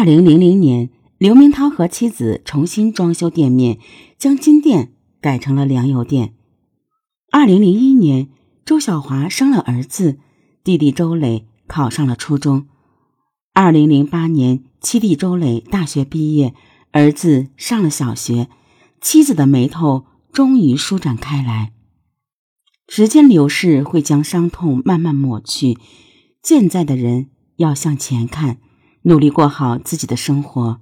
二零零零年，刘明涛和妻子重新装修店面，将金店改成了粮油店。二零零一年，周小华生了儿子，弟弟周磊考上了初中。二零零八年，七弟周磊大学毕业，儿子上了小学，妻子的眉头终于舒展开来。时间流逝会将伤痛慢慢抹去，健在的人要向前看，努力过好自己的生活。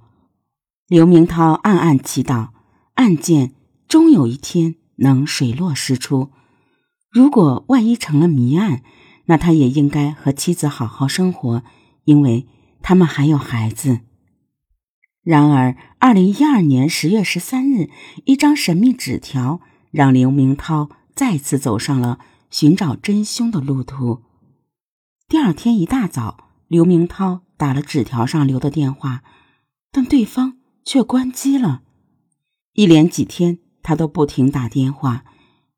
刘明涛暗暗祈祷，案件终有一天能水落石出。如果万一成了谜案，那他也应该和妻子好好生活，因为他们还有孩子。然而，二零一二年十月十三日，一张神秘纸条让刘明涛。再次走上了寻找真凶的路途。第二天一大早，刘明涛打了纸条上留的电话，但对方却关机了。一连几天，他都不停打电话，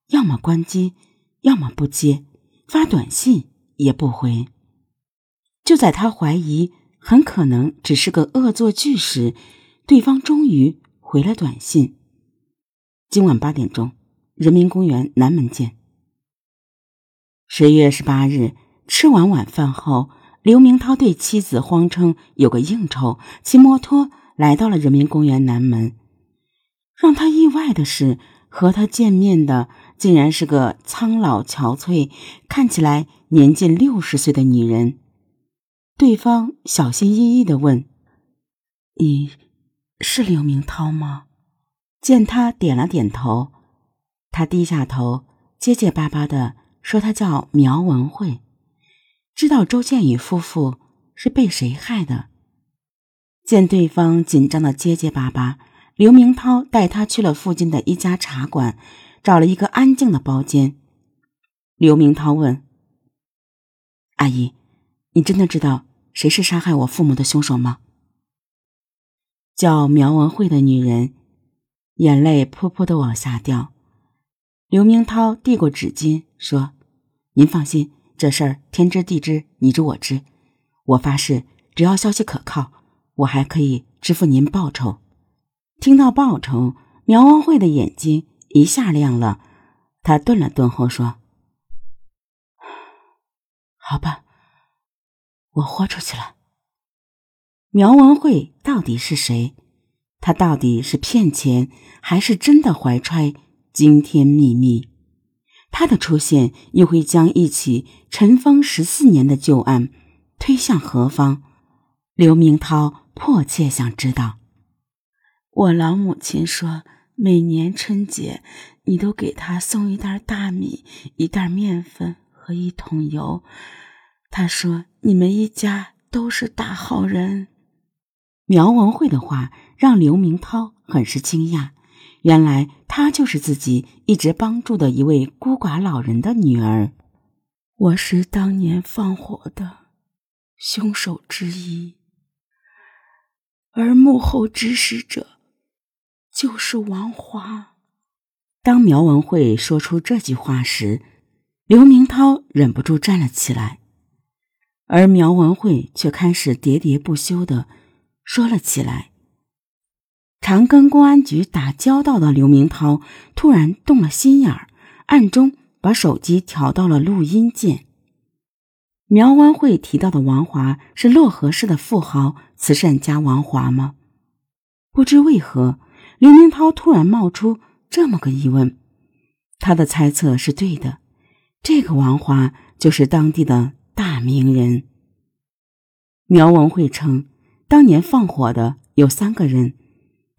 要么关机，要么不接，发短信也不回。就在他怀疑很可能只是个恶作剧时，对方终于回了短信：“今晚八点钟。”人民公园南门见。十月十八日，吃完晚饭后，刘明涛对妻子谎称有个应酬，骑摩托来到了人民公园南门。让他意外的是，和他见面的竟然是个苍老憔悴、看起来年近六十岁的女人。对方小心翼翼的问：“你是刘明涛吗？”见他点了点头。他低下头，结结巴巴的说：“他叫苗文慧，知道周建宇夫妇是被谁害的。”见对方紧张的结结巴巴，刘明涛带他去了附近的一家茶馆，找了一个安静的包间。刘明涛问：“阿姨，你真的知道谁是杀害我父母的凶手吗？”叫苗文慧的女人眼泪噗噗的往下掉。刘明涛递过纸巾，说：“您放心，这事儿天知地知，你知我知。我发誓，只要消息可靠，我还可以支付您报酬。”听到报酬，苗文慧的眼睛一下亮了。他顿了顿后说：“好吧，我豁出去了。”苗文慧到底是谁？他到底是骗钱，还是真的怀揣？惊天秘密，他的出现又会将一起尘封十四年的旧案推向何方？刘明涛迫切想知道。我老母亲说，每年春节你都给她送一袋大米、一袋面粉和一桶油。她说你们一家都是大好人。苗文慧的话让刘明涛很是惊讶。原来她就是自己一直帮助的一位孤寡老人的女儿。我是当年放火的凶手之一，而幕后指使者就是王华。当苗文慧说出这句话时，刘明涛忍不住站了起来，而苗文慧却开始喋喋不休的说了起来。常跟公安局打交道的刘明涛突然动了心眼儿，暗中把手机调到了录音键。苗文慧提到的王华是漯河市的富豪慈善家王华吗？不知为何，刘明涛突然冒出这么个疑问。他的猜测是对的，这个王华就是当地的大名人。苗文慧称，当年放火的有三个人。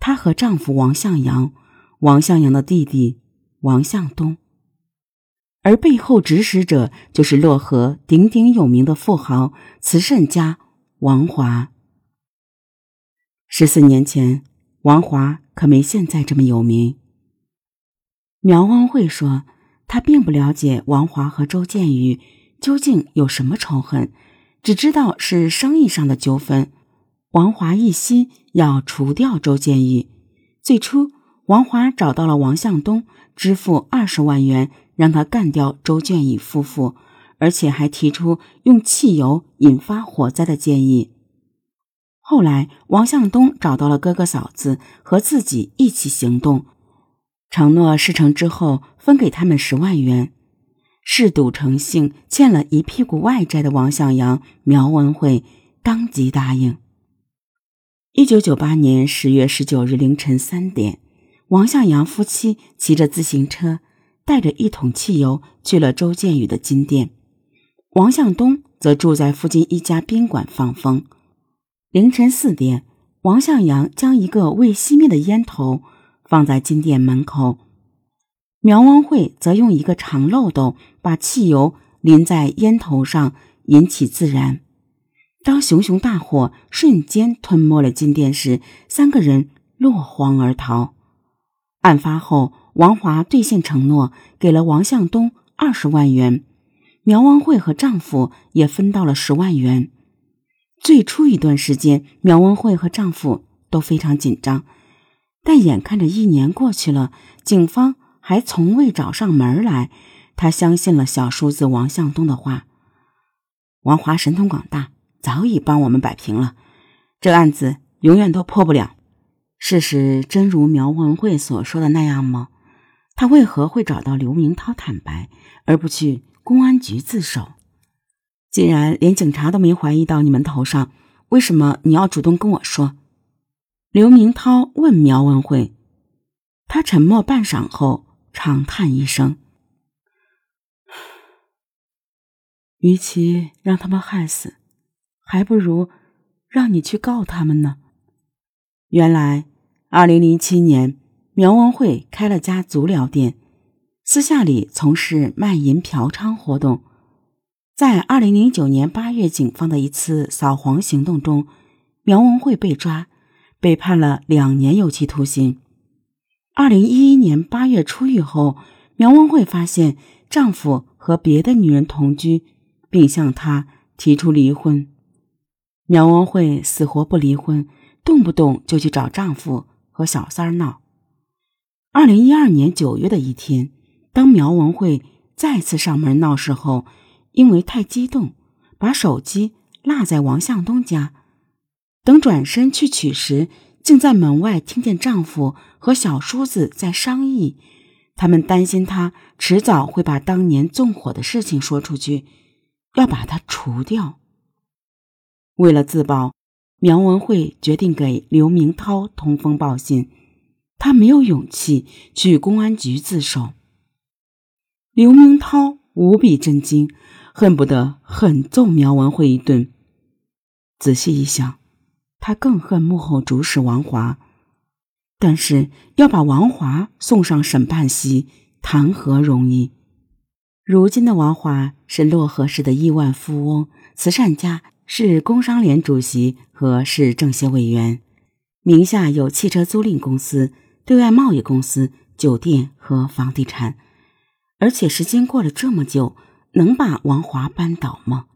她和丈夫王向阳、王向阳的弟弟王向东，而背后指使者就是漯河鼎鼎有名的富豪、慈善家王华。十四年前，王华可没现在这么有名。苗文慧说，她并不了解王华和周建宇究竟有什么仇恨，只知道是生意上的纠纷。王华一心要除掉周建宇。最初，王华找到了王向东，支付二十万元让他干掉周建宇夫妇，而且还提出用汽油引发火灾的建议。后来，王向东找到了哥哥嫂子，和自己一起行动，承诺事成之后分给他们十万元。嗜赌成性、欠了一屁股外债的王向阳、苗文慧当即答应。一九九八年十月十九日凌晨三点，王向阳夫妻骑着自行车，带着一桶汽油去了周建宇的金店，王向东则住在附近一家宾馆放风。凌晨四点，王向阳将一个未熄灭的烟头放在金店门口。苗文慧则用一个长漏斗把汽油淋在烟头上，引起自燃。当熊熊大火瞬间吞没了金店时，三个人落荒而逃。案发后，王华兑现承诺，给了王向东二十万元，苗文慧和丈夫也分到了十万元。最初一段时间，苗文慧和丈夫都非常紧张，但眼看着一年过去了，警方。还从未找上门来，他相信了小叔子王向东的话。王华神通广大，早已帮我们摆平了这案子，永远都破不了。事实真如苗文慧所说的那样吗？他为何会找到刘明涛坦白，而不去公安局自首？既然连警察都没怀疑到你们头上，为什么你要主动跟我说？刘明涛问苗文慧。他沉默半晌后。长叹一声，与其让他们害死，还不如让你去告他们呢。原来，二零零七年，苗文慧开了家足疗店，私下里从事卖淫嫖娼活动。在二零零九年八月，警方的一次扫黄行动中，苗文慧被抓，被判了两年有期徒刑。二零一一年八月出狱后，苗文慧发现丈夫和别的女人同居，并向她提出离婚。苗文慧死活不离婚，动不动就去找丈夫和小三儿闹。二零一二年九月的一天，当苗文慧再次上门闹事后，因为太激动，把手机落在王向东家。等转身去取时，竟在门外听见丈夫和小叔子在商议，他们担心他迟早会把当年纵火的事情说出去，要把他除掉。为了自保，苗文慧决定给刘明涛通风报信，他没有勇气去公安局自首。刘明涛无比震惊，恨不得狠揍苗文慧一顿。仔细一想。他更恨幕后主使王华，但是要把王华送上审判席，谈何容易？如今的王华是漯河市的亿万富翁、慈善家，市工商联主席和市政协委员，名下有汽车租赁公司、对外贸易公司、酒店和房地产。而且时间过了这么久，能把王华扳倒吗？